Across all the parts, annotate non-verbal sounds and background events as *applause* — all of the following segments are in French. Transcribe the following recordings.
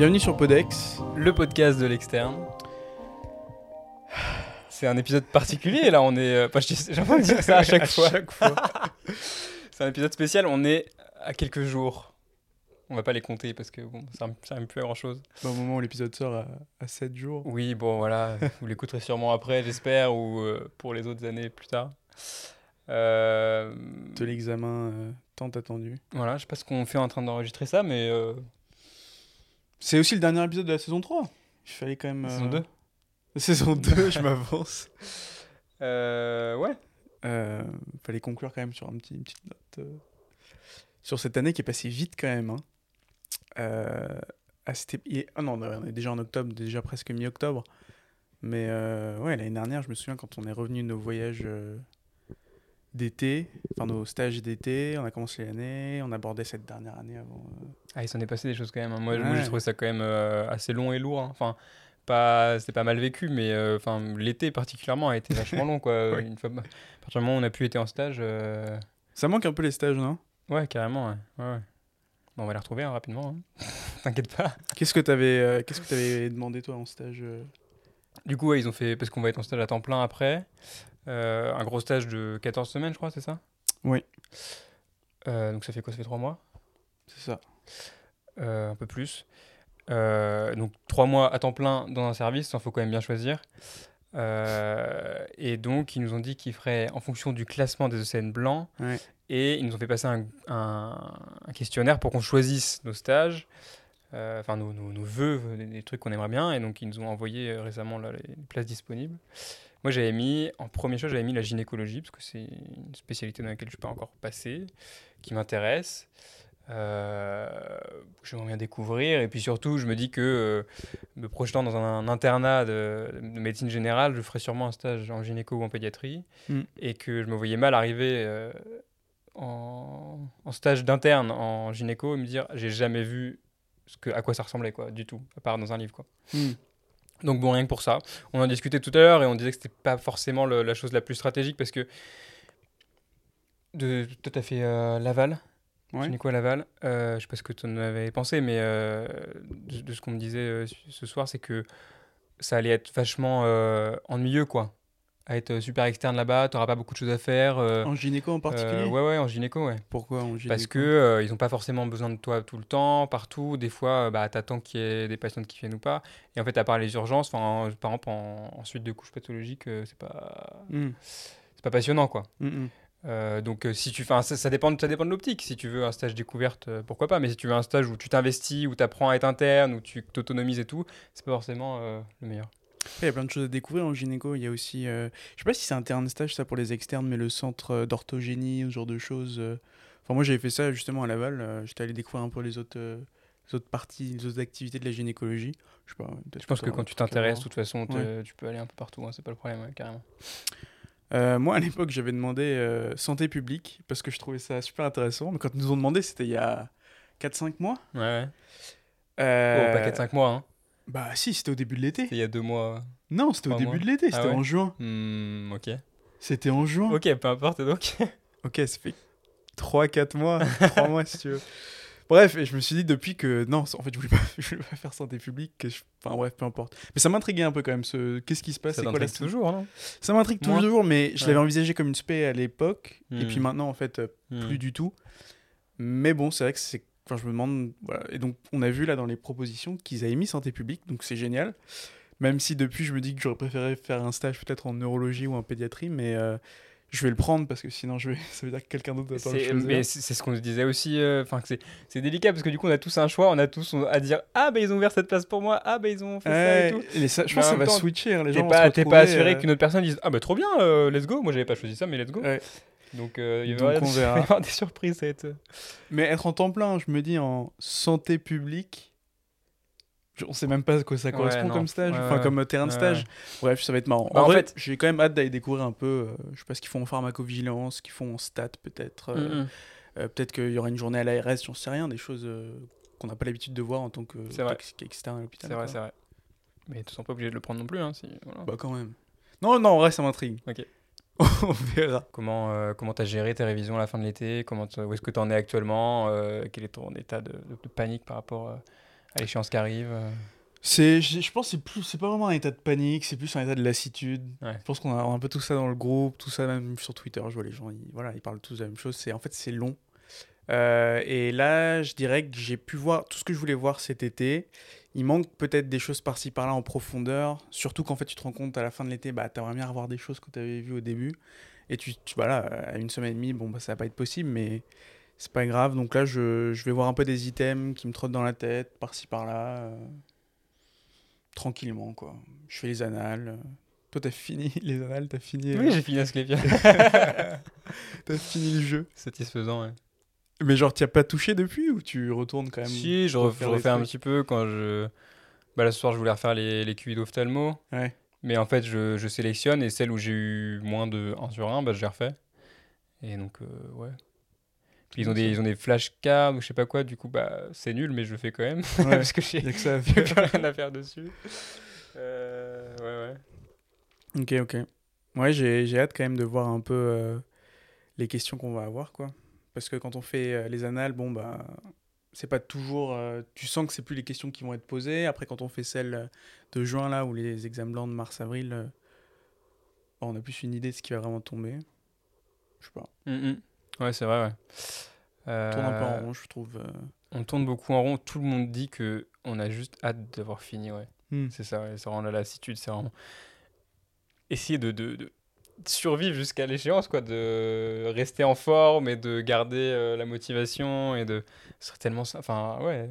Bienvenue sur Podex. le podcast de l'externe. C'est un épisode particulier là, on est. euh, Enfin, j'ai envie de dire ça à chaque *laughs* fois. *laughs* C'est un épisode spécial, on est à quelques jours. On va pas les compter parce que bon, ça rime plus à grand chose. Bah, au moment où l'épisode sort à, à 7 jours. Oui, bon voilà, vous l'écouterez sûrement après, j'espère, ou euh, pour les autres années plus tard. Euh, De l'examen euh, tant attendu. voilà, je sais pas ce qu'on fait en train d'enregistrer ça, mais. Euh, C'est aussi le dernier épisode de la saison 3. Il fallait quand même. saison euh, 2 *laughs* Saison 2, je m'avance. *laughs* Euh, ouais. Euh, fallait conclure quand même sur un petit, une petite note. euh, sur cette année qui est passée vite quand même. hein. Euh, ah, ah non, on est déjà en octobre, déjà presque mi-octobre. Mais euh, ouais, l'année dernière, je me souviens quand on est revenu de nos voyages euh, d'été, enfin nos stages d'été, on a commencé l'année, on abordait cette dernière année avant. Ah, il s'en est passé des choses quand même. hein. Moi, Ouais. j'ai trouvé ça quand même euh, assez long et lourd. hein. Enfin, pas, c'était pas mal vécu, mais euh, enfin, l'été particulièrement a été vachement long, quoi. *laughs* Ouais. Une fois, à partir du moment où on a pu être en stage, euh, Ça manque un peu les stages, non? Ouais, carrément, ouais. ouais, ouais. Bon, on va les retrouver hein, rapidement. *laughs* T'inquiète pas. Qu'est-ce que t'avais qu'est-ce que t'avais demandé toi en stage Du coup, ouais, ils ont fait, parce qu'on va être en stage à temps plein après, un gros stage de 14 semaines, je crois, c'est ça? Oui. Donc ça fait quoi? Ça fait 3 mois? C'est ça. Euh, un peu plus. Euh, donc trois mois à temps plein dans un service, il faut quand même bien choisir. Euh, et donc ils nous ont dit qu'ils feraient en fonction du classement des ECN blancs. Ouais. Et ils nous ont fait passer un, un- un questionnaire pour qu'on choisisse nos stages, euh, enfin nos, nos, nos vœux, des, trucs qu'on aimerait bien. Et donc ils nous ont envoyé euh, récemment là, les places disponibles. Moi j'avais mis, en premier choix, j'avais mis la gynécologie, parce que c'est une spécialité dans laquelle je suis pas encore passé, qui m'intéresse. Euh, j'aimerais bien découvrir et puis surtout je me dis que euh, me projetant dans un, internat de, de médecine générale je ferais sûrement un stage en gynéco ou en pédiatrie Mm. et que je me voyais mal arriver euh, en, en stage d'interne en gynéco et me dire j'ai jamais vu ce que, à quoi ça ressemblait quoi du tout à part dans un livre quoi Hmm. donc bon, rien que pour ça. On en discutait tout à l'heure et on disait que c'était pas forcément le- la chose la plus stratégique parce que de, toi t'as fait euh, Laval, Ouais. gynéco à Laval. Euh, je sais pas ce que tu en avais pensé, mais euh, de, de ce qu'on me disait euh, ce soir, c'est que ça allait être vachement euh, ennuyeux quoi. À être super externe là-bas, t'auras pas beaucoup de choses à faire. euh, En gynéco en particulier? euh, ouais ouais, en gynéco ouais. Pourquoi en gynéco? Parce que euh, ils n'ont pas forcément besoin de toi tout le temps, partout. Des fois, euh, bah, t'attends qu'il y ait des patientes qui viennent ou pas. Et en fait, à part les urgences, enfin, en- par exemple, en, en suite de couches pathologiques, euh, c'est pas, Hmm. c'est pas passionnant, quoi. Hmm, hmm. Euh, donc, euh, si tu, enfin, ça, ça dépend, de- ça dépend de l'optique. Si tu veux un stage découverte, euh, pourquoi pas. Mais si tu veux un stage où tu t'investis, où tu apprends à être interne, où tu t'autonomises et tout, c'est pas forcément le meilleur. Il y a plein de choses à découvrir en gynéco. Il y a aussi, euh, je sais pas si c'est un terrain de stage ça pour les externes, mais le centre d'orthogénie, ce genre de choses. euh. Enfin, moi j'avais fait ça justement à Laval. euh, J'étais allé découvrir un peu les autres, les autres parties, les autres activités de la gynécologie. Je sais pas. Je pense que quand tu t'intéresses, de toute façon, Ouais. tu peux aller un peu partout. hein, c'est pas le problème, ouais, carrément. Euh, moi à l'époque j'avais demandé euh, santé publique parce que je trouvais ça super intéressant. Mais quand ils nous ont demandé, c'était il y a 4-5 mois. Ouais, ouais. Euh, Oh, pas 4-5 mois, hein. Bah si, c'était au début de l'été. Il y a deux mois. Non, c'était au début mois. de l'été. Ah C'était ouais en juin. Hmm, ok. C'était en juin. Ok, peu importe donc. Ok, ça fait 3-4 mois, 3 mois si tu veux. *laughs* Bref, et je me suis dit depuis que non, en fait, je voulais pas, *laughs* je voulais pas faire santé publique. Que je- Enfin bref, peu importe. Mais ça m'intriguait un peu quand même. Ce... Qu'est-ce qui se passe Ça t'intrigue toujours, non? Ça m'intrigue toujours, mais je Ouais. l'avais envisagé comme une spé à l'époque, et Hmm. puis maintenant en fait euh, plus du tout. Mais bon, c'est vrai que c'est. Enfin, je me demande. Voilà. Et donc, on a vu là dans les propositions qu'ils avaient mis santé publique, donc c'est génial. Même si depuis, je me dis que j'aurais préféré faire un stage peut-être en neurologie ou en pédiatrie, mais euh, je vais le prendre parce que sinon, je vais... *laughs* ça veut dire que quelqu'un d'autre va pas le mais c'est ce qu'on se disait aussi. euh, Enfin, que c'est c'est délicat parce que du coup, on a tous un choix. On a tous à dire Ah, bah ils ont ouvert cette place pour moi. Ah, bah ils ont fait ça et tout. et ça- je pense en que ça va temps, switcher. hein, Les gens pas, t'es pas assuré euh, qu'une autre personne dise Ah, bah trop bien, euh, let's go. Moi, j'avais pas choisi ça, mais let's go. Ouais. Donc, euh, il va y *laughs* avoir- des surprises. Ça va être... Mais être en temps plein, je me dis en santé publique, on sait même pas à quoi ça correspond comme stage, enfin ouais. comme terrain de stage. Bref, ça va être marrant. Bah, en, fait- j'ai quand même hâte d'aller découvrir un peu, euh, je sais pas ce qu'ils font en pharmacovigilance, ce qu'ils font en stats peut-être. euh, Mm, euh, peut-être qu'il y aura une journée à l'ARS, j'en sais rien, des choses euh, qu'on n'a pas l'habitude de voir en tant que C'est vrai. toxique externe à l'hôpital. C'est vrai, c'est vrai. Mais tu ne sont pas obligé de le prendre non plus. Hein, si, voilà. Bah quand même. Non, non, en vrai, ça m'intrigue. Ok. *laughs* on verra. Comment euh, comment t'as géré tes révisions à la fin de l'été? Comment Où est-ce que tu en es actuellement? Euh, Quel est ton état de, de- de panique par rapport euh, à l'échéance qui arrive. euh. C'est, je, je pense que c'est plus, c'est pas vraiment un état de panique, c'est plus un état de lassitude. Ouais. Je pense qu'on a, on a un peu tout ça dans le groupe, tout ça même sur Twitter. Je vois les gens, ils, voilà, ils parlent tous de la même chose. C'est en fait c'est long. Euh, et là, je dirais que j'ai pu voir tout ce que je voulais voir cet été. Il manque peut-être des choses par-ci par-là en profondeur. Surtout qu'en fait, tu te rends compte à la fin de l'été, bah, t'aimerais bien revoir des choses que tu avais vues au début. Et tu, tu voilà, à une semaine et demie, bon, bah, ça va pas être possible, mais c'est pas grave. Donc là, je, je vais voir un peu des items qui me trottent dans la tête, par-ci par-là. euh, tranquillement, quoi. Je fais les annales. euh. Toi, t'as fini *laughs* les annales, t'as fini, euh, Oui, j'ai fini Asclepia. *laughs* t'as fini le jeu. Satisfaisant, ouais. Mais genre, t'y as pas touché depuis ou tu retournes quand même Si, je, ref- refais un petit peu quand je. Bah, là, ce soir, je voulais refaire les, les QI d'ophtalmo. Ouais. Mais en fait, je, je sélectionne et celles où j'ai eu moins de 1 sur 1, bah, je les refais. Et donc, euh, ouais. Ils ont, des, ils ont des flashcards ou je sais pas quoi, du coup, bah, c'est nul, mais je le fais quand même. *laughs* Ouais. parce que j'ai Y a que *laughs* j'ai plus rien à faire dessus. Euh, ouais, ouais. Ok, ok. Ouais, j'ai j'ai hâte quand même de voir un peu euh, les questions qu'on va avoir, quoi. Parce que quand on fait euh, les annales, bon, bah, c'est pas toujours. euh, tu sens que c'est plus les questions qui vont être posées. Après, quand on fait celles de juin, là, ou les examens blancs de mars-avril, euh, bah, on a plus une idée de ce qui va vraiment tomber. Je sais pas. Mm, mm. Ouais, c'est vrai, ouais. On tourne un peu en Euh, rond, je trouve. euh. On tourne beaucoup en rond. Tout le monde dit que on a juste hâte d'avoir fini, ouais. Hmm. C'est ça, ouais. C'est vraiment la lassitude. C'est vraiment essayer de, de, de survivre jusqu'à l'échéance, quoi. De rester en forme et de garder euh, la motivation et de. Ce serait tellement. ça- Enfin, ouais.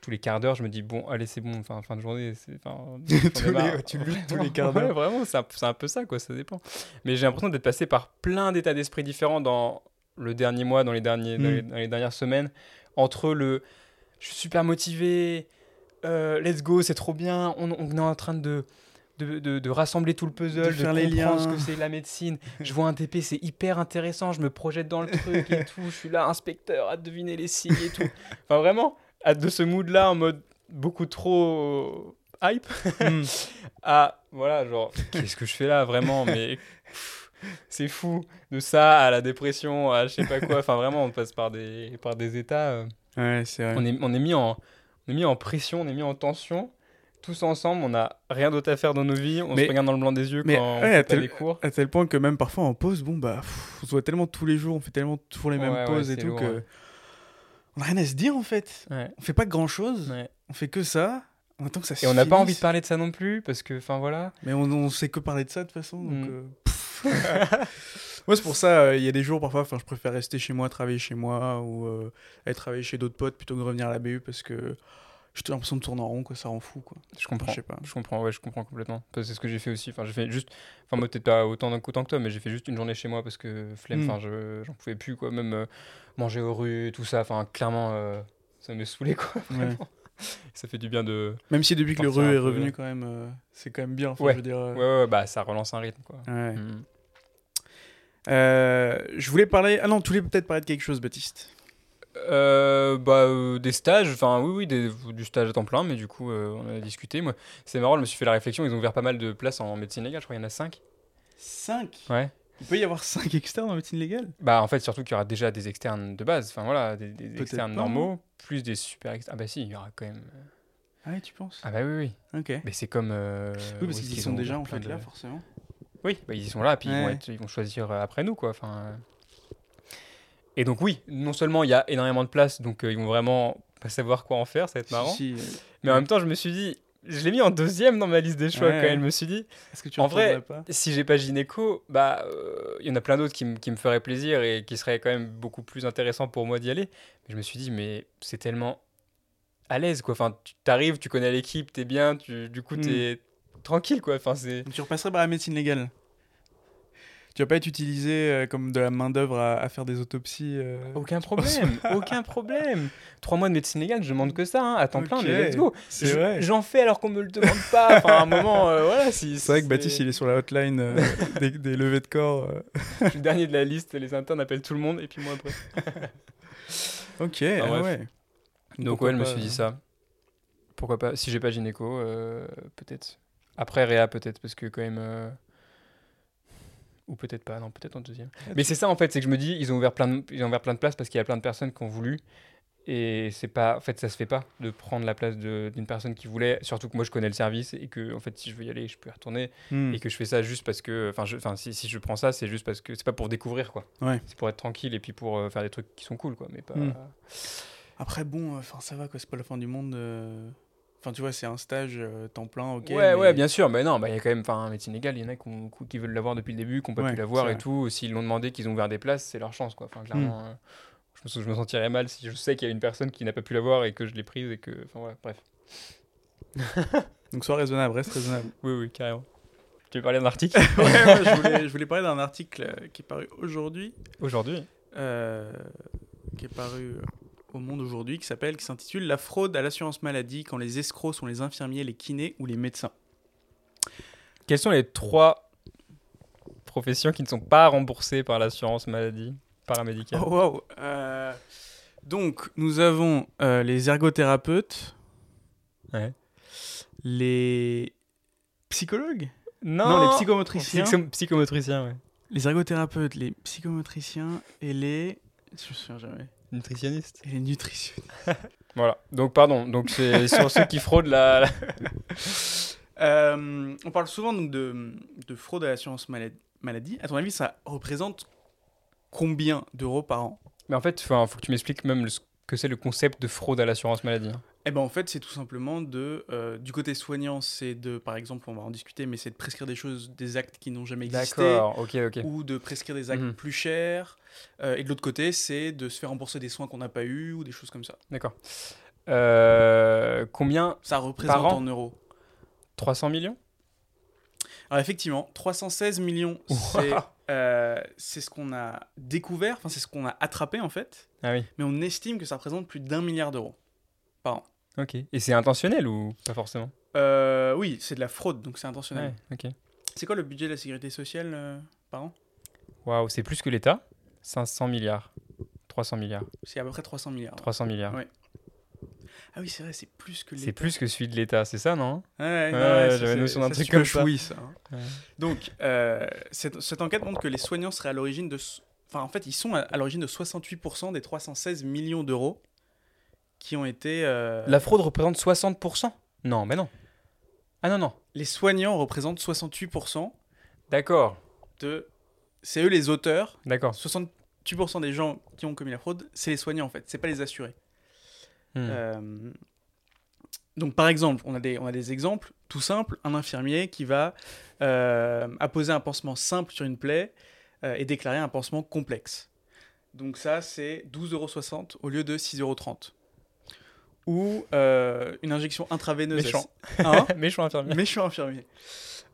Tous les quarts d'heure, je me dis, bon, allez, c'est bon, enfin, fin de journée. *laughs* Tous les- tu luttes tous les *laughs* quarts d'heure. Ouais, vraiment, c'est un, un peu ça, quoi, ça dépend. Mais j'ai l'impression d'être passé par plein d'états d'esprit différents dans le dernier mois, dans les, derniers, dans Mm. les, dans les dernières semaines. Entre le je suis super motivé, euh, let's go, c'est trop bien, on, on est en train de, de, de- de rassembler tout le puzzle, De de, faire les comprendre ce liens. que c'est la médecine. Je vois un TP, c'est hyper intéressant, je me projette dans le truc et *laughs* tout, je suis là, inspecteur, à deviner les signes et tout. Enfin, vraiment, de ce mood-là en mode beaucoup trop hype Hmm. à *laughs* voilà genre qu'est-ce que je fais là vraiment mais c'est fou de ça à la dépression à je sais pas quoi enfin vraiment on passe par des par des états euh, Ouais, c'est vrai. on est on est mis en on est mis en pression on est mis en tension tous ensemble on a rien d'autre à faire dans nos vies on Mais- se regarde dans le blanc des yeux mais, quand ouais, on fait à tel- les cours À tel point que même parfois en pause, bon bah, pff, on se voit tellement tous les jours, on fait tellement toujours les mêmes Ouais, ouais, pauses et tout lourd, que. On a rien à se dire en fait. ouais, On fait pas grand chose, ouais. on fait que ça. On attend que ça se et on n'a pas envie de parler de ça non plus parce que enfin voilà Mais on, on sait que parler de ça de toute façon. Donc, Mm. euh. *laughs* Moi, c'est pour ça, euh, il y a des jours parfois, enfin, je préfère rester chez moi, travailler chez moi ou euh, aller travailler chez d'autres potes plutôt que de revenir à la BU parce que j'ai l'impression de tourner en rond, quoi, ça rend fou. Quoi. je comprends Je sais pas. Je comprends, ouais, je comprends complètement. Parce que c'est ce que j'ai fait aussi. Enfin, j'ai fait juste. Enfin, moi, peut-être pas autant d'un coup que toi, mais j'ai fait juste une journée chez moi parce que flemme, Mm. enfin, je j'en pouvais plus, quoi. Même euh, manger aux rues, tout ça. Enfin, clairement, euh, ça me saoulait, quoi. *laughs* Ouais. ça fait du bien de. Même si depuis que le Partir RU un est revenu, quand même, euh, c'est quand même bien. Enfin, Ouais. je veux dire, euh, Ouais, ouais, bah, ça relance un rythme, quoi. Mm. Euh, je voulais parler. Ah non, tu voulais peut-être parler de quelque chose, Baptiste. Euh, bah, euh, des stages, enfin, oui, oui, des- du stage à temps plein, mais du coup, euh, on a discuté. Moi, c'est marrant, je me suis fait la réflexion. Ils ont ouvert pas mal de places en médecine légale, je crois, il y en a 5. 5 Ouais. Il peut y avoir 5 externes en médecine légale? Bah en fait surtout qu'il y aura déjà des externes de base, enfin voilà, des, externes pas, normaux, plus des super externes. Ah bah si, il y aura quand même... Ah ouais, tu penses? Ah bah oui, oui. Ok. Mais c'est comme... oui, parce qu'ils ils sont ont déjà en fait de- là, forcément. Oui, bah, ils sont là, puis ils, vont être- ils vont choisir après nous, quoi. Enfin. Et donc oui, non seulement il y a énormément de place, donc euh, ils vont vraiment pas savoir quoi en faire, ça va être marrant. Si, si, Mais en même temps, je me suis dit, je l'ai mis en deuxième dans ma liste des choix Ouais. quand même. Je me suis dit, Est-ce que tu En vrai, pas? si j'ai pas gynéco, bah euh, il y en a plein d'autres qui, me- qui me feraient plaisir et qui seraient quand même beaucoup plus intéressants pour moi d'y aller. Mais je me suis dit, mais c'est tellement à l'aise quoi. Enfin, tu t'arrives, tu connais l'équipe, t'es bien, tu, du coup Hmm. t'es tranquille quoi. Enfin, c'est. Tu repasserais par la médecine légale? Tu vas pas être utilisé euh, comme de la main-d'œuvre à, à faire des autopsies euh, Aucun problème, *laughs* aucun problème. Trois mois de médecine légale, je demande que ça, hein, à temps plein, mais let's go. C'est Je- vrai. J'en fais alors qu'on me le demande pas. Enfin, à un moment, euh, voilà. *laughs* Si, C'est vrai que Baptiste, il est sur la hotline euh, *laughs* des, des levées de corps. euh. Je suis le dernier de la liste, les internes appellent tout le monde et puis moi après. Ok, ah bref. ouais. Donc Pourquoi ouais, je me suis dit ça. Pourquoi pas Si j'ai pas gynéco, euh, peut-être. Après Réa, peut-être, parce que quand même... euh, Ou peut-être pas, non, peut-être en deuxième. Ah, Mais c'est ça en fait, c'est que je me dis, ils ont ouvert plein de, ils ont ouvert plein de places parce qu'il y a plein de personnes qui ont voulu. Et c'est pas, en fait, ça se fait pas de prendre la place d'une personne qui voulait. Surtout que moi, je connais le service et que, en fait, si je veux y aller, je peux y retourner. Hmm. Et que je fais ça juste parce que, enfin, si, si je prends ça, c'est juste parce que c'est pas pour découvrir, quoi. Ouais. C'est pour être tranquille et puis pour euh, faire des trucs qui sont cool, quoi. Mais pas. Hmm. Après, bon, enfin, ça va, quoi, c'est pas la fin du monde. euh. Enfin, tu vois, c'est un stage euh, temps plein, ok. ouais, mais- ouais, bien sûr, mais non, bah, il y a quand même, enfin, médecine légale, il y en a qui, ont- qui veulent l'avoir depuis le début, qui n'ont pas Ouais, pu l'avoir et tout. S'ils l'ont demandé, qu'ils ont ouvert des places, c'est leur chance, quoi. Enfin, clairement, euh, je, me, sens- je me sentirais mal si je sais qu'il y a une personne qui n'a pas pu l'avoir et que je l'ai prise et que, enfin, voilà, bref. *laughs* Donc, sois raisonnable, reste raisonnable. Oui, oui, carrément. Tu veux parler d'un article? *laughs* Ouais, ouais, je, *laughs* voulais, je voulais parler d'un article euh, qui est paru aujourd'hui, aujourd'hui? Euh, qui est paru au Monde aujourd'hui, qui s'appelle, qui s'intitule La fraude à l'assurance maladie quand les escrocs sont les infirmiers, les kinés ou les médecins. Quelles sont les trois professions qui ne sont pas remboursées par l'assurance maladie paramédicale? Oh, wow. Euh, donc, nous avons euh, les ergothérapeutes, Ouais. les psychologues, Non, Non, les psychomotriciens. Psycho- psychomotriciens, ouais. les ergothérapeutes, les psychomotriciens et les. Je me souviens jamais. Nutritionniste. Et les nutritionnistes. *laughs* Voilà. Donc, pardon. Donc, c'est *laughs* sur ceux qui fraudent la. la- *laughs* Euh, on parle souvent donc, de, de fraude à l'assurance malad- maladie. À ton avis, ça représente combien d'euros par an? Mais en fait, il faut que tu m'expliques même ce que c'est le concept de fraude à l'assurance maladie. Eh ben en fait, c'est tout simplement de euh, du côté soignant, c'est de par exemple, on va en discuter, mais c'est de prescrire des choses, des actes qui n'ont jamais existé, D'accord, ok, ok. ou de prescrire des actes Mhm. plus chers. Euh, et de l'autre côté, c'est de se faire rembourser des soins qu'on n'a pas eu ou des choses comme ça. D'accord. Euh, combien Ça représente an en euros. 300 millions? Alors effectivement, 316 millions, c'est euh, c'est ce qu'on a découvert, enfin c'est ce qu'on a attrapé en fait, Ah oui, mais on estime que ça représente plus d'un milliard d'euros par an. Ok. Et c'est intentionnel ou pas forcément? Euh, oui, c'est de la fraude, donc c'est intentionnel. Ouais, ok. C'est quoi le budget de la sécurité sociale euh, par an? Waouh, c'est plus que l'État? 500 milliards. 300 milliards. C'est à peu près 300 milliards. 300 milliards. Ouais. Ah oui, c'est vrai, c'est plus que les. C'est plus que celui de l'État, c'est ça, non? Ouais, ouais, Ouais, ouais, j'avais notion d'un truc comme ça. hein. Ouais. Donc, euh, cette, cette enquête montre que les soignants seraient à l'origine de. Enfin, en fait, ils sont à, à l'origine de 68% des 316 millions d'euros qui ont été. euh, La fraude représente 60% Non, mais non. Ah non, non. Les soignants représentent 68% D'accord, de. C'est eux les auteurs. d'accord. 68% des gens qui ont commis la fraude, c'est les soignants en fait, c'est pas les assurés. Hmm. Euh, donc par exemple, on a, des, on a des exemples tout simples, un infirmier qui va euh, apposer un pansement simple sur une plaie euh, et déclarer un pansement complexe. Donc ça, c'est 12,60€ au lieu de 6,30€. Ou euh, une injection intraveineuse. Méchant. Hein *laughs* Méchant infirmier. Méchant infirmier.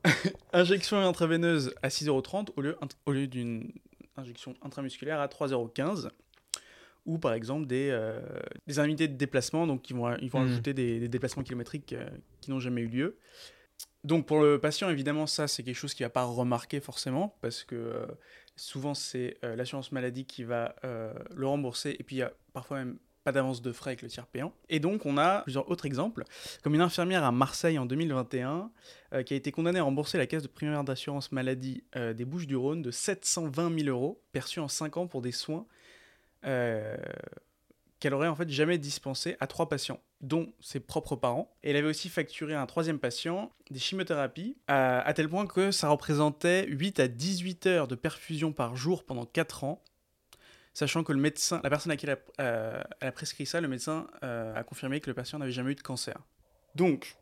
*laughs* injection intraveineuse à 6,30€ au lieu, au lieu d'une injection intramusculaire à 3,15€. Ou par exemple des, euh, des indemnités de déplacement, donc ils vont, ils vont Mhm. ajouter des, des déplacements kilométriques euh, qui n'ont jamais eu lieu. Donc pour le patient, évidemment, ça c'est quelque chose qu'il va pas remarquer forcément, parce que euh, souvent c'est l'assurance maladie qui va le rembourser, et puis il y a parfois même pas d'avance de frais avec le tiers payant. Et donc on a plusieurs autres exemples, comme une infirmière à Marseille en 2021 euh, qui a été condamnée à rembourser la caisse de primaire d'assurance maladie euh, des Bouches-du-Rhône de 720 000 euros perçus en 5 ans pour des soins euh, qu'elle aurait en fait jamais dispensés à trois patients, dont ses propres parents. Et elle avait aussi facturé à un troisième patient des chimiothérapies, à, tel point que ça représentait 8 à 18 heures de perfusion par jour pendant 4 ans, sachant que le médecin, la personne à qui elle a, euh, elle a prescrit ça, le médecin euh, a confirmé que le patient n'avait jamais eu de cancer. Donc,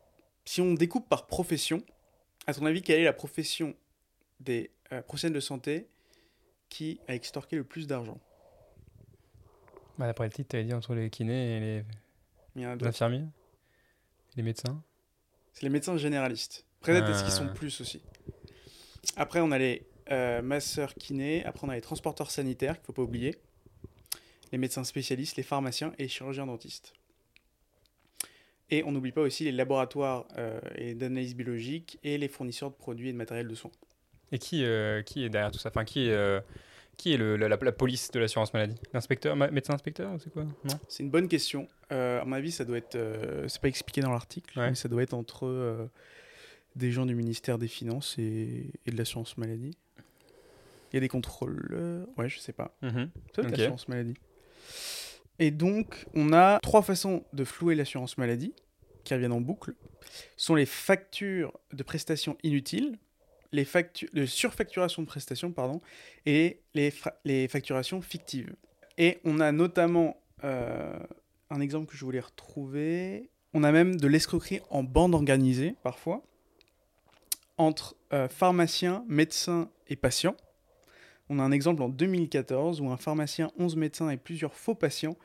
si on découpe par profession, à ton avis, quelle est la profession des euh, professionnels de santé qui a extorqué le plus d'argent? Bah, D'après le titre, tu avais dit entre les kinés et les, Il y en a les d'autres. infirmiers Les médecins? C'est les médecins généralistes. Peut-être parce qu'ils sont plus aussi. Après, on a les euh, masseurs kinés. Après, on a les transporteurs sanitaires, qu'il ne faut pas oublier. Les médecins spécialistes, les pharmaciens et les chirurgiens dentistes. Et on n'oublie pas aussi les laboratoires euh, et d'analyse biologique et les fournisseurs de produits et de matériel de soins. Et qui, euh, qui est derrière tout ça? Enfin, qui est, qui est le, la, la- la police de l'assurance maladie? L'inspecteur ma- Médecin inspecteur C'est quoi? C'est une bonne question. À mon avis, ça doit être. c'est pas expliqué dans l'article, Ouais. mais ça doit être entre des gens du ministère des Finances et, et de l'assurance maladie. Il y a des contrôleurs. Ouais, je sais pas. Ok. l'assurance maladie. Et donc, on a trois façons de flouer l'assurance maladie qui reviennent en boucle. Ce sont les factures de prestations inutiles, les factures de surfacturation de prestations, pardon, et les, les facturations fictives. Et on a notamment euh, un exemple que je voulais retrouver. On a même de l'escroquerie en bande organisée, parfois, entre euh, pharmaciens, médecins et patients. On a un exemple en 2014 où un pharmacien, 11 médecins et plusieurs faux patients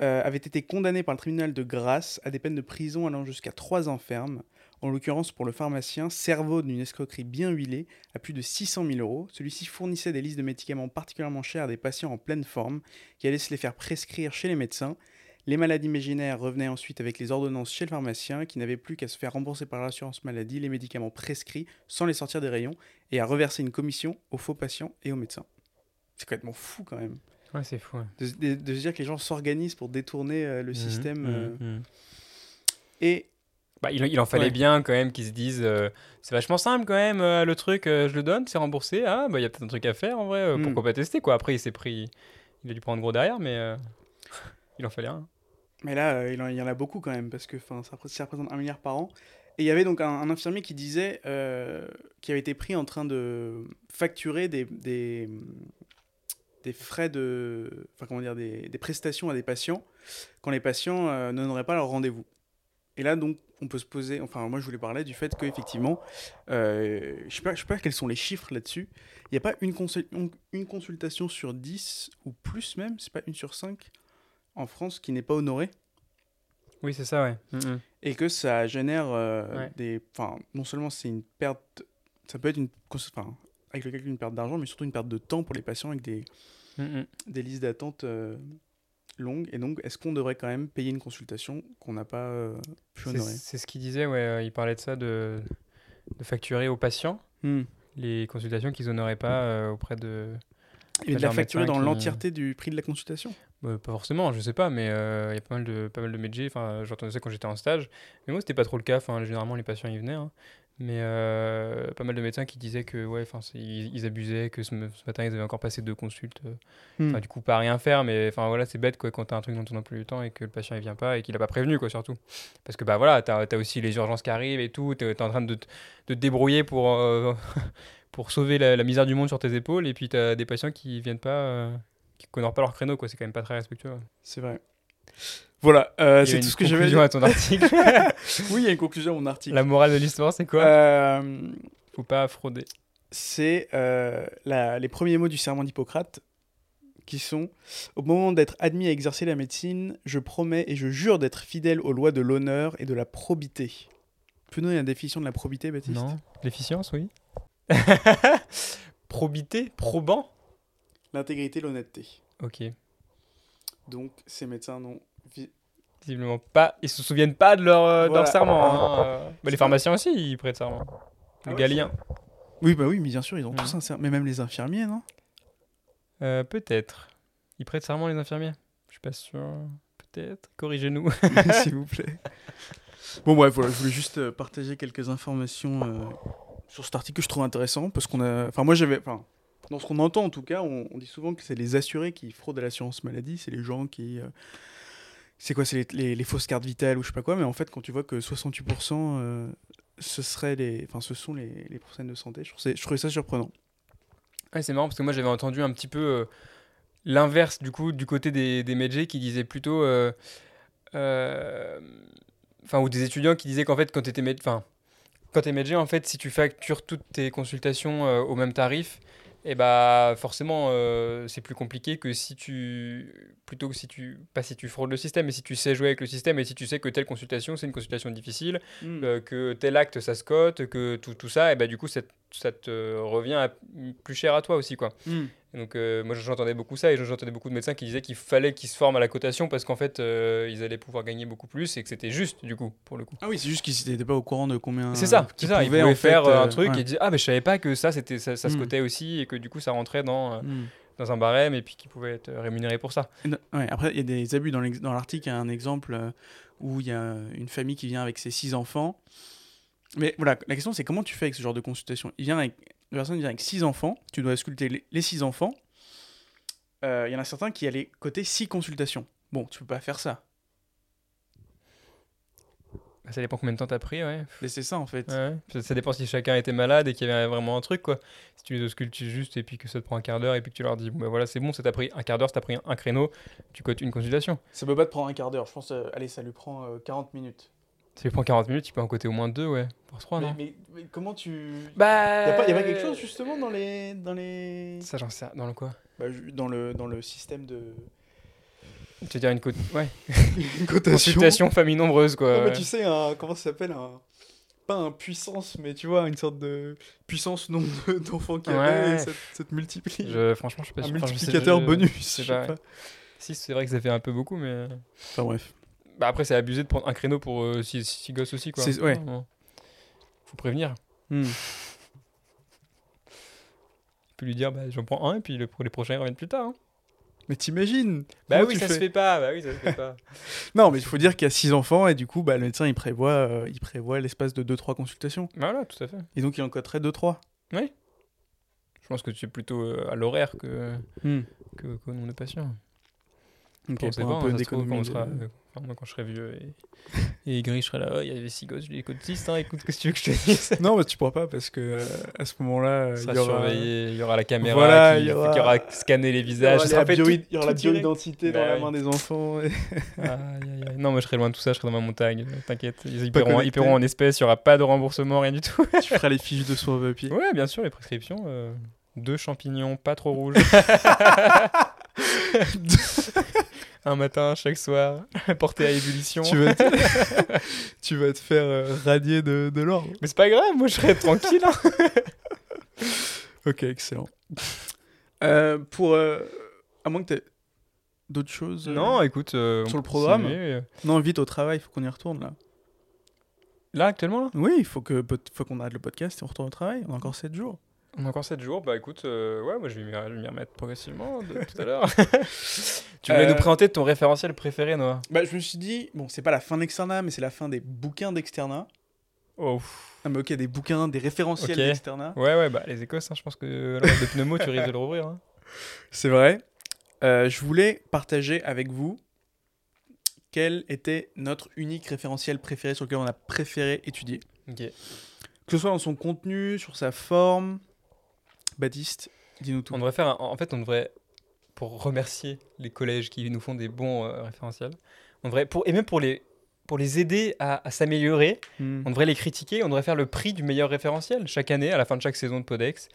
euh, avaient été condamnés par le tribunal de grâce à des peines de prison allant jusqu'à 3 ans ferme. En l'occurrence, pour le pharmacien, cerveau d'une escroquerie bien huilée à plus de 600 000 euros, celui-ci fournissait des listes de médicaments particulièrement chers à des patients en pleine forme qui allaient se les faire prescrire chez les médecins. Les maladies imaginaires revenaient ensuite avec les ordonnances chez le pharmacien qui n'avait plus qu'à se faire rembourser par l'assurance maladie les médicaments prescrits sans les sortir des rayons et à reverser une commission aux faux patients et aux médecins. C'est complètement fou quand même. Ouais, c'est fou. ouais. De, de- de se dire que les gens s'organisent pour détourner euh, le Mhm, système. mhm, euh, mhm. Et Bah, il, il en fallait Ouais. bien quand même qu'ils se disent euh, c'est vachement simple quand même, le truc, je le donne, c'est remboursé. Ah, bah il y a peut-être un truc à faire en vrai, euh, Mm. pourquoi pas tester quoi. Après, il s'est pris, il a dû prendre gros derrière, mais il en fallait un. Mais là, euh, il y en a beaucoup quand même, parce que ça, repré- ça représente un milliard par an. Et il y avait donc un, un infirmier qui disait, euh, qui avait été pris en train de facturer des, des, frais de. Enfin, comment dire, des, prestations à des patients quand les patients euh, ne donneraient pas leur rendez-vous. Et là, donc, on peut se poser. Enfin, moi, je voulais parler du fait qu'effectivement, euh, je ne sais, pas- quels sont les chiffres là-dessus. Il n'y a pas une, une consultation sur 10 ou plus même, c'est pas une sur 5 en France qui n'est pas honorée. Oui, c'est ça, ouais. Mhm. et que ça génère euh, Ouais. des enfin non seulement c'est une perte ça peut être une enfin avec le calcul une perte d'argent mais surtout une perte de temps pour les patients avec des, Mhm. des listes d'attente euh, longues et donc est-ce qu'on devrait quand même payer une consultation qu'on n'a pas euh, pu C'est honorer? c'est ce qu'il disait, ouais. euh, Il parlait de ça, de, de facturer aux patients Hmm. les consultations qu'ils honoraient pas euh, auprès de. et de la facturer dans qui- l'entièreté du prix de la consultation? Bah, pas forcément, je sais pas, mais euh, il y a pas mal de, pas mal de métiers. Enfin, j'entendais ça quand j'étais en stage. Mais moi, c'était pas trop le cas. Enfin, généralement, les patients y venaient. hein. Mais euh, pas mal de médecins qui disaient que, ouais, enfin, ils, ils abusaient, que ce, ce matin, ils avaient encore passé deux consultes. euh, Hmm. Du coup, pas rien faire, mais enfin, voilà, c'est bête, quoi, quand t'as un truc dont on n'a plus le temps et que le patient, il vient pas et qu'il a pas prévenu, quoi, surtout. Parce que, bah voilà, t'as as aussi les urgences qui arrivent et tout. T'es es en train de, te- de te débrouiller pour, euh, *laughs* pour sauver la, la misère du monde sur tes épaules. Et puis, t'as des patients qui viennent pas, qui connaissent pas leur créneau, quoi. C'est quand même pas très respectueux. c'est vrai voilà euh, c'est tout ce que j'avais conclusion à ton article. *laughs* oui il y a une conclusion à mon article La morale de l'histoire, c'est quoi? Euh, Faut pas frauder. c'est euh, la- les premiers mots du serment d'Hippocrate qui sont Au moment d'être admis à exercer la médecine, je promets et je jure d'être fidèle aux lois de l'honneur et de la probité. Tu peux donner la définition de la probité, Baptiste? Non L'efficience, oui. *laughs* Probité Probant? L'intégrité, l'honnêteté. Ok. Donc, ces médecins n'ont. vi- Visiblement pas. Ils se souviennent pas de leur, euh, de leur Voilà. serment. hein, euh. Bah, les pharmaciens aussi, ils prêtent serment. Ah Les ouais, Galiens. Oui, bah oui, mais bien sûr, ils ont tous un serment. Mais même les infirmiers, non? Euh, Peut-être. Ils prêtent serment, les infirmiers? Je suis pas sûr. Peut-être. Corrigez-nous. *laughs* *laughs* S'il vous plaît. Bon, bref, voilà, je voulais juste euh, partager quelques informations euh, sur cet article que je trouve intéressant. Parce qu'on a. Enfin, moi, j'avais. Enfin, dans ce qu'on entend, en tout cas, on, dit souvent que c'est les assurés qui fraudent à l'assurance maladie. C'est les gens qui. euh, c'est quoi C'est les, fausses cartes vitales ou je sais pas quoi. Mais en fait, quand tu vois que 68%, euh, ce, serait les, enfin, ce sont les, les professionnels de santé, je, trouvais ça surprenant. C'est marrant parce que moi j'avais entendu un petit peu euh, l'inverse du coup du côté des, des médecins qui disaient plutôt euh, enfin ou des étudiants qui disaient qu'en fait quand tu es médecin en fait si tu factures toutes tes consultations au même tarif et bah forcément euh, c'est plus compliqué que si tu plutôt que si tu pas si tu fraudes le système mais si tu sais jouer avec le système et si tu sais que telle consultation c'est une consultation difficile euh, que tel acte ça se cote, que tout, tout ça, et bah du coup ça, te- ça te revient à- plus cher à toi aussi quoi. Mm. Et donc euh, moi j'entendais beaucoup ça et j'entendais beaucoup de médecins qui disaient qu'il fallait qu'ils se forment à la cotation parce qu'en fait euh, ils allaient pouvoir gagner beaucoup plus et que c'était juste du coup pour le coup. Ah oui, c'est juste qu'ils n'étaient pas au courant de combien. c'est ça, c'est ça. Ils pouvaient, en faire euh, un truc ouais. et disaient ah mais je savais pas que ça c'était ça, ça se Mm. cotait aussi et que du coup ça rentrait dans euh, Mm. dans un barème et puis qu'ils pouvaient être rémunérés pour ça. Ouais, après, il y a des abus dans l'article. Il y a un exemple où il y a une famille qui vient avec ses six enfants. Mais voilà, la question c'est comment tu fais avec ce genre de consultation? Il vient avec, la personne vient avec six enfants. Tu dois ausculter les, les six enfants. Euh, Il y en a certains qui allaient côté six consultations Bon, tu peux pas faire ça. Bah, Ça dépend combien de temps t'as pris, ouais. Mais c'est ça en fait. Ouais, ça- Ça dépend si chacun était malade et qu'il y avait vraiment un truc, quoi. Si tu les auscultes juste et puis que ça te prend un quart d'heure et puis que tu leur dis, bon, bah voilà, c'est bon, ça t'a pris un quart d'heure, ça t'a pris un créneau, tu cotes une consultation. Ça peut pas te prendre un quart d'heure. Je pense, euh, allez, ça lui prend euh, 40 minutes. Ça lui prend 40 minutes, tu peux en coter au moins deux, ouais. Pour trois, mais, non mais- mais comment tu. Bah. Y a, pas, y a pas quelque chose justement dans les. Dans les. Ça, j'en sais rien. Dans le quoi? Bah, dans, le, dans le système de. Tu veux dire une, co- ouais. *laughs* Une cotation. consultation famille nombreuse, quoi. Non, mais tu sais, un, comment ça s'appelle un, Pas un puissance, mais tu vois, une sorte de puissance nombre de- d'enfants qu'il y avait, Ouais. et ça, ça te multiplie. Je- franchement, je sais pas un multiplicateur je- bonus. je sais je pas. Si, c'est vrai que ça fait un peu beaucoup, mais. Enfin bref. Bah après, c'est abusé de prendre un créneau pour 6 gosses aussi, quoi. Ouais. Faut prévenir. Tu peux lui dire, bah, j'en prends un et puis le, pour les prochains, ils reviennent plus tard. hein. Mais t'imagines Bah Comment oui, ça se fait pas. Bah oui, ça se fait pas. *laughs* Non, mais il faut dire qu'il y a 6 enfants, et du coup, bah, le médecin, il prévoit, euh, il prévoit l'espace de 2-3 consultations. voilà, tout à fait. Et donc, il en coterait 2-3. Je pense que tu es plutôt euh, à l'horaire que, Hmm. que, qu'au nombre de patients. Ok, On sait pas, un peu hein, trouve, quand on d'économie. sera, de- euh, enfin, moi, quand je serai vieux et, et aigri, je serai là. Oh, il y avait 6 gosses, je les écoute 6. Hein, écoute, qu'est-ce que tu veux que je te dise? *laughs* Non, mais tu pourras pas parce que euh, à ce moment-là, il y aura, surveillé, il y aura la caméra Voilà, qui, il y aura- qui aura scanné les il y visages. aura la bio- tout- il y aura la tout direct. bioidentité dans Bah la main des enfants. et-. Non, moi je serai loin de tout ça, je serai dans ma montagne, euh, t'inquiète. Ils, ils paieront en espèces, il n'y aura pas de remboursement, rien du tout. tu feras les fiches de soins papier. Ouais, bien sûr, les prescriptions. euh, deux champignons, pas trop rouges. *laughs* *laughs* Un matin, chaque soir, *laughs* porté à ébullition. tu, vas te... *laughs* tu vas te faire euh, radier de, de l'ordre. Mais c'est pas grave, moi je serai tranquille. hein. Ok, excellent. Euh, pour. euh, à moins que tu d'autres choses. euh, Non, écoute. euh, Sur on le peut programme continuer, euh. Non, vite au travail, il faut qu'on y retourne là. Là, actuellement, là? Oui, il faut que faut qu'on arrête le podcast et on retourne au travail. On a encore 7 jours. On a encore 7 jours, bah écoute, euh, ouais, moi je vais m'y je vais m'y remettre progressivement de tout à l'heure. *laughs* tu voulais Euh, nous présenter ton référentiel préféré, Noah? Bah, je me suis dit, bon, c'est pas la fin de l'externat, mais c'est la fin des bouquins d'externat. Oh. Ah, mais ok, des bouquins, des référentiels Ok. d'externat. Ouais, ouais, bah les Écosses, hein, je pense que l'ordre de pneumo, tu risques de le rouvrir. hein. *laughs* C'est vrai. Euh, je voulais partager avec vous quel était notre unique référentiel préféré sur lequel on a préféré étudier. Ok. Que ce soit dans son contenu, sur sa forme. Baptiste, dis-nous tout. On devrait faire, un- en fait, on devrait, pour remercier les collèges qui nous font des bons euh, référentiels, on devrait, pour, et même pour les, pour les aider à, à s'améliorer, Hmm. on devrait les critiquer, on devrait faire le prix du meilleur référentiel. Chaque année, à la fin de chaque saison de Podex,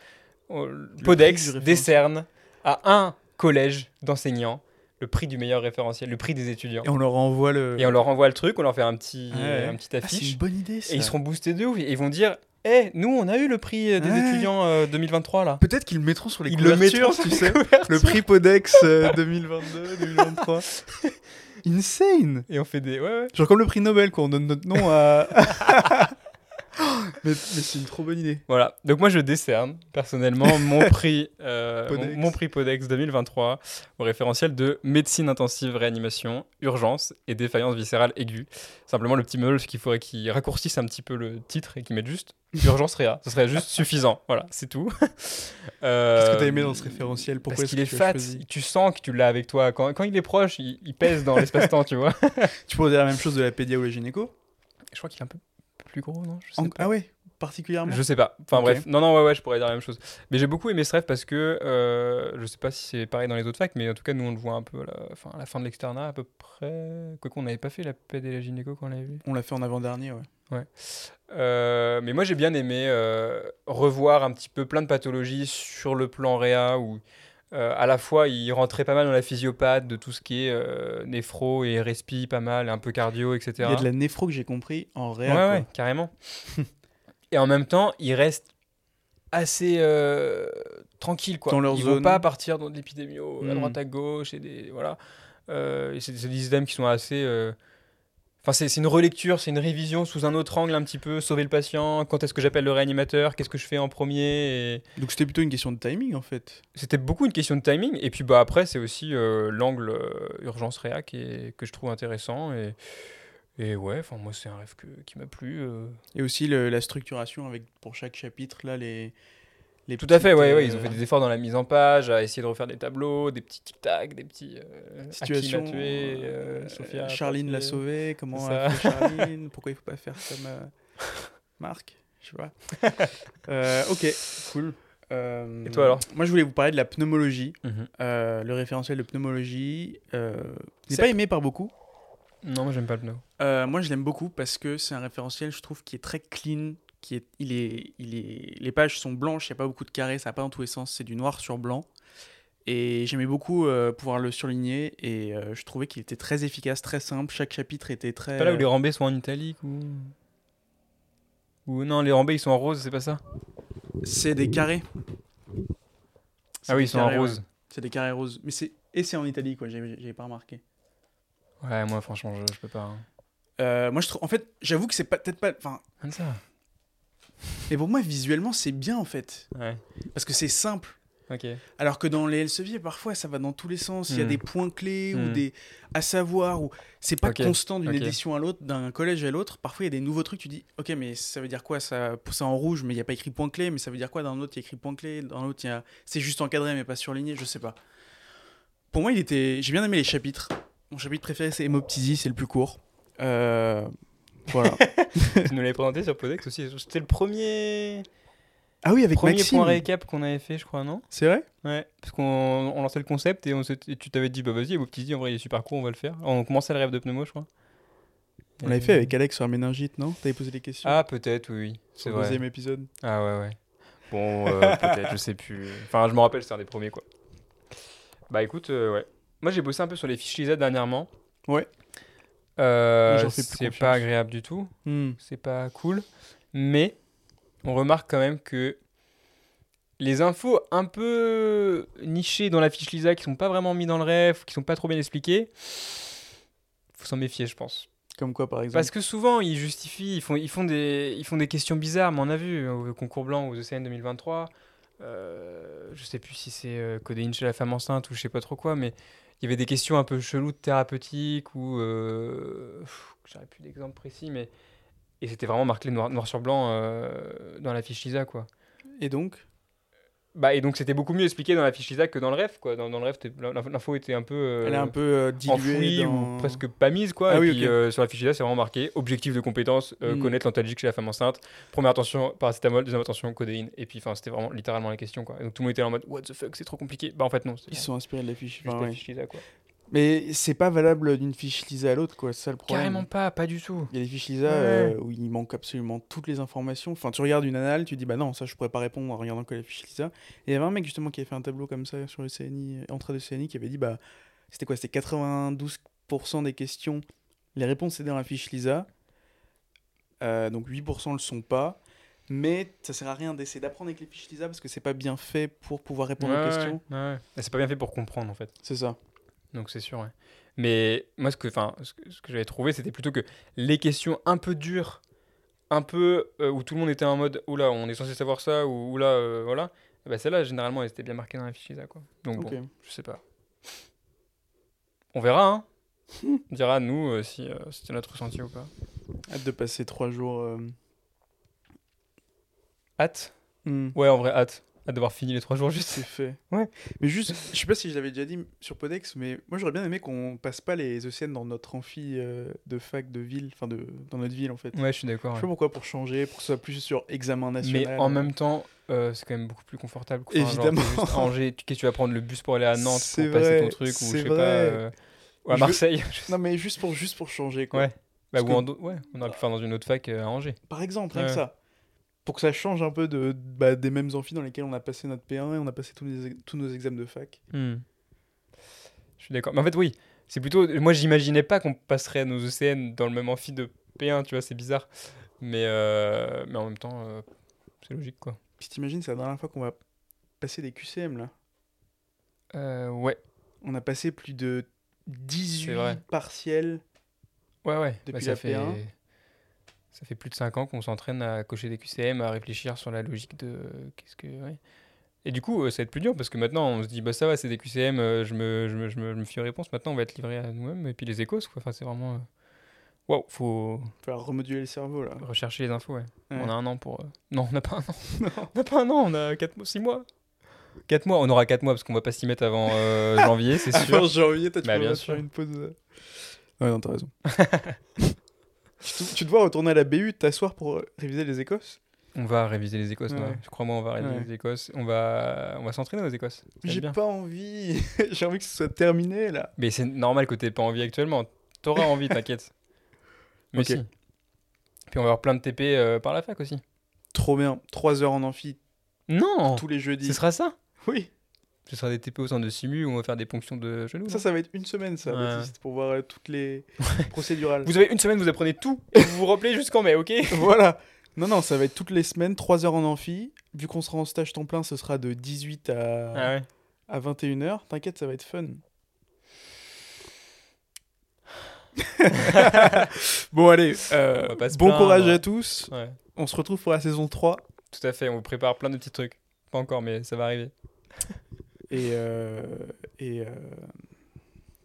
prix Podex décerne à un collège d'enseignants le prix du meilleur référentiel, le prix des étudiants. Et on leur envoie le. Et on leur envoie le truc, on leur fait un petit, Ouais. un petit Ah, c'est affiche, une bonne idée ça. et ils seront boostés de ouf. Et ils vont dire Eh, nous, on a eu le prix euh, des Ouais. étudiants euh, 2023 là. Peut-être qu'ils le mettront sur les Ils le couvertures, sur tu sais. Le prix Podex euh, 2022, 2023. *laughs* Insane Et on fait des. Ouais, ouais. Genre comme le prix Nobel, quoi. On donne notre nom à. *laughs* mais mais c'est une trop bonne idée. Voilà. Donc moi je décerne personnellement mon *laughs* prix euh, Podex. mon, mon prix Podex 2023 au référentiel de médecine intensive réanimation, urgence et défaillance viscérale aiguë. Simplement le petit meul qu'il faudrait qu'ils raccourcissent un petit peu le titre et qu'ils mettent juste urgence réa. Ce serait juste *laughs* suffisant. Voilà, c'est tout. *laughs* Qu'est-ce que t'as aimé dans ce référentiel? Pourquoi Parce qu'il est fat, tu sens que tu l'as avec toi. Quand, quand il est proche, il, il pèse dans l'espace-temps, tu vois. Tu pourrais dire la même chose de la pédia ou la gynéco Je crois qu'il est un peu plus gros, non? Je sais En- pas. Ah ouais? Particulièrement Je sais pas. Enfin bref, non, non, ouais, ouais, je pourrais dire la même chose. Mais j'ai beaucoup aimé ce rêve parce que euh, je sais pas si c'est pareil dans les autres facs, mais en tout cas, nous on le voit un peu à la, enfin, à la fin de l'externat à peu près. Quoi qu'on n'avait pas fait la PED et la gynéco quand on l'avait vu. On l'a fait en avant-dernier, ouais. Euh, mais moi j'ai bien aimé euh, revoir un petit peu plein de pathologies sur le plan réa où euh, à la fois il rentrait pas mal dans la physiopathe de tout ce qui est néphro et respi pas mal, un peu cardio, etc. Il y a de la néphro que j'ai compris en Ouais, réel. ouais, carrément. *laughs* et en même temps, ils restent assez euh, tranquilles, quoi. Dans leur ils zone. vont pas partir dans de l'épidémio à Mm. droite à gauche et des voilà. Euh, c'est des systèmes qui sont assez. euh, Enfin, c'est c'est une relecture, c'est une révision sous un autre angle un petit peu. Sauver le patient. Quand est-ce que j'appelle le réanimateur Qu'est-ce que je fais en premier et... Donc c'était plutôt une question de timing en fait. C'était beaucoup une question de timing. Et puis bah après, c'est aussi l'angle urgence réa qui est- que je trouve intéressant et. Et ouais, enfin moi c'est un rêve que- qui m'a plu. euh. Et aussi le- la structuration avec pour chaque chapitre là les les Tout à fait, ouais, euh, ouais, ils ont fait des efforts dans la mise en page, à essayer de refaire des tableaux, des petits tic-tac, des petits. Euh. À tué, euh, euh, Sophia a Charline l'a tué. sauvé. Comment a fait Charline *laughs* Pourquoi il faut pas faire comme euh, *laughs* Marc Je sais pas. Euh, ok, cool. Euh, Et toi, alors Moi, je voulais vous parler de la pneumologie. Mhm. Euh, le référentiel de pneumologie euh, n'est pas aimé par beaucoup. Non, moi j'aime pas le pneu. Euh, moi, je l'aime beaucoup parce que c'est un référentiel, je trouve, qui est très clean. Qui est, il est, il est, les pages sont blanches, il n'y a pas beaucoup de carrés, ça va pas dans tous les sens, c'est du noir sur blanc. Et j'aimais beaucoup euh, pouvoir le surligner et euh, je trouvais qu'il était très efficace, très simple. Chaque chapitre était très. C'est pas là où les rambés sont en italique ou. Ou non, les rambés ils sont en rose, c'est pas ça? C'est des carrés. Ah oui, ils sont en ouais. rose. C'est des carrés roses. Mais c'est et c'est en Italie quoi. J'avais j'avais pas remarqué. Ouais, moi franchement, je, je peux pas. hein. Euh, moi je trouve, en fait, j'avoue que c'est pas peut-être pas. Enfin, Comme ça. et pour moi visuellement c'est bien en fait Ouais, parce que c'est simple. ok. Alors que dans les Elsevier, parfois, ça va dans tous les sens. Il y a Hmm. des points clés ou Hmm. des à savoir ou c'est pas Ok, constant d'une ok. édition à l'autre, d'un collège à l'autre. Parfois, il y a des nouveaux trucs. Tu dis, ok, mais ça veut dire quoi? Ça, c'est en rouge, mais il y a pas écrit point clé. Mais ça veut dire quoi? Dans l'autre, il y a écrit point clé. Dans l'autre, il y a c'est juste encadré, mais pas surligné. Je sais pas. Pour moi, il était. J'ai bien aimé les chapitres. Mon chapitre préféré, c'est Hémoptysie, c'est le plus court. Euh, Voilà. *laughs* tu nous l'avais présenté sur Podex aussi. C'était le premier, ah oui, avec premier Maxime. point récap qu'on avait fait, je crois, non? C'est vrai? Ouais, parce qu'on on lançait le concept et, on s'était- et tu t'avais dit, bah vas-y, petits en vrai, il est super court, on va le faire. On commençait le rêve de pneumo, je crois. On l'avait fait avec Alex sur la méningite, non? T'avais posé des questions? Ah, peut-être, oui, C'est le vrai. deuxième épisode. Ah ouais, ouais. Bon, *laughs* euh, peut-être, je sais plus. Enfin, je me rappelle, c'était un des premiers, quoi. Bah écoute, euh, ouais. Moi, j'ai bossé un peu sur les fiches Lisa dernièrement. Ouais. Euh, c'est pas agréable du tout. Hmm. c'est pas cool. Mais on remarque quand même que les infos un peu nichées dans la fiche Lisa, qui sont pas vraiment mis dans le rêve, qui sont pas trop bien expliquées, faut s'en méfier, je pense. Comme quoi, par exemple Parce que souvent, ils justifient, ils font, ils font, des, ils font des questions bizarres, mais on a vu au concours blanc aux ECN 2023. Euh, je sais plus si c'est euh, codéine chez la femme enceinte ou je sais pas trop quoi, mais il y avait des questions un peu cheloues de thérapeutique ou. Euh, J'aurais plus d'exemple précis, mais. Et c'était vraiment marqué noir, sur blanc euh, dans la fiche Lisa, quoi. Et donc? Bah, et donc c'était beaucoup mieux expliqué dans la fiche Lisa que dans le rêve, quoi. Dans, dans le rêve, t'es- l'info était un peu. euh, Elle est un peu euh, diluée dans... ou presque pas mise quoi. Ah et oui, puis euh, sur la fiche là, c'est vraiment marqué objectif de compétence, euh, Mm. connaître l'antalgique chez la femme enceinte. Première attention, paracétamol, deuxième attention, codéine. Et puis enfin, c'était vraiment littéralement la question quoi. Et donc tout le monde était en mode what the fuck, c'est trop compliqué. Bah en fait non, Ils sont inspirés de la fiche. Enfin, la fiche quoi. Mais c'est pas valable d'une fiche Lisa à l'autre, quoi. C'est ça le problème. Carrément pas, pas du tout. Il y a des fiches Lisa Ouais. euh, où il manque absolument toutes les informations. Enfin, tu regardes une annale, tu dis bah non, ça je pourrais pas répondre en regardant que la fiche Lisa. Et il y avait un mec justement qui avait fait un tableau comme ça sur le CNI, entrée de CNI, qui avait dit bah c'était quoi C'était 92% des questions, les réponses étaient dans la fiche Lisa. Euh, donc 8% le sont pas. Mais ça sert à rien d'essayer d'apprendre avec les fiches Lisa parce que c'est pas bien fait pour pouvoir répondre Ouais, aux ouais, questions. ouais, ouais. Et C'est pas bien fait pour comprendre en fait. C'est ça. Donc c'est sûr. ouais. Mais moi ce que, enfin, ce que, ce que j'avais trouvé, c'était plutôt que les questions un peu dures, un peu euh, où tout le monde était en mode oula, on est censé savoir ça ou oula, euh, voilà. eh ben, celles-là, généralement, elles étaient bien marquées dans la fiche quoi. Donc Ok. bon, je sais pas. On verra, hein. On *laughs* dira nous euh, si euh, c'était notre ressenti ou pas. Hâte de passer trois jours. euh, Hâte? hmm. Ouais, en vrai, hâte. Hâte d'avoir fini les trois jours juste. C'est fait. Ouais. Mais juste, je sais pas si je l'avais déjà dit sur Podex, mais moi j'aurais bien aimé qu'on passe pas les ECN dans notre amphi euh, de fac de ville, enfin de dans notre ville en fait. Ouais, je suis d'accord. Je sais ouais. pourquoi pour changer, pour que ce soit plus sur examen national. Mais en même temps, euh, c'est quand même beaucoup plus confortable. quoi. Genre, Évidemment. t'es juste à Angers, tu, qu'est-ce que tu vas prendre le bus pour aller à Nantes C'est pour passer vrai, ton truc ou je sais vrai. pas euh, ou à veux- Marseille. *laughs* Non mais juste pour juste pour changer quoi. Ouais. Bah, ou que- en do- ouais, on aurait pu faire dans une autre fac euh, à Angers. Par exemple, rien que ça. Pour que ça change un peu de bah, des mêmes amphis dans lesquels on a passé notre P1 et on a passé tous, les, tous nos examens de fac. Hmm. Je suis d'accord. Mais en fait, oui, c'est plutôt. Moi, j'imaginais pas qu'on passerait nos ECN dans le même amphi de P1, tu vois, c'est bizarre. Mais, euh, mais en même temps, euh, c'est logique, quoi. Puis t'imagines, c'est la dernière fois qu'on va passer des QCM là. Euh, ouais, On a passé plus de 18 vrai. partiels. ouais, ouais. Depuis ça la fait. P1. Ça fait plus de 5 ans qu'on s'entraîne à cocher des QCM, à réfléchir sur la logique de. Qu'est-ce que. ouais. Et du coup, euh, ça va être plus dur parce que maintenant, on se dit, bah ça va, c'est des QCM, euh, je, me, je, me, je, me, je me fie aux réponses. Maintenant, on va être livré à nous-mêmes. Et puis les échos, quoi. Enfin, c'est vraiment. euh, Waouh, faut Faut remoduler le cerveau là. rechercher les infos, ouais. Ouais. On a un an pour. euh, Non, on n'a pas un an. *laughs* on n'a pas un an, on a 4 mois, 6 mois. 4 mois, on aura 4 mois parce qu'on va pas s'y mettre avant euh, *laughs* janvier, c'est sûr. Avant janvier, tu Bah, bien sûr. faire une pause. euh. Ouais, non, t'as raison. *laughs* tu, te- tu dois retourner à la BU, t'asseoir pour réviser les Écosses On va réviser les Écosses, Ouais. ouais. Crois-moi, on va réviser Ouais. les Écosses. On va, on va s'entraîner aux Écosses. J'ai pas envie. *laughs* J'ai envie que ce soit terminé là. Mais c'est normal que t'aies pas envie actuellement. T'auras envie, t'inquiète. *laughs* Mais si. Puis on va avoir plein de TP euh, par la fac aussi. Trop bien. 3 heures en amphi Non tous les jeudis. Ce sera ça? Oui. Ce sera des TP au centre de simu où on va faire des ponctions de genoux. Ça, ça va être une semaine, ça, Ouais. Baptiste, pour voir euh, toutes les procédurales. Vous avez une semaine, vous apprenez tout et vous vous rappelez jusqu'en mai, ok *laughs* voilà. Non, non, ça va être toutes les semaines, 3 heures en amphi. Vu qu'on sera en stage temps plein, ce sera de 18 à, Ah ouais. à 21h. T'inquiète, ça va être fun. *laughs* bon, allez. euh, bon plaindre. courage à tous. ouais. On se retrouve pour la saison 3. Tout à fait, on vous prépare plein de petits trucs. Pas encore, mais ça va arriver. Et, euh, et euh,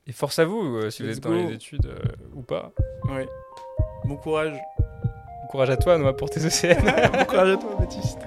Et force à vous, euh, si vous êtes dans les études ou pas. ouais. Bon courage. Courage à toi, Noah, pour tes *laughs* OCN. bon courage à toi, Baptiste.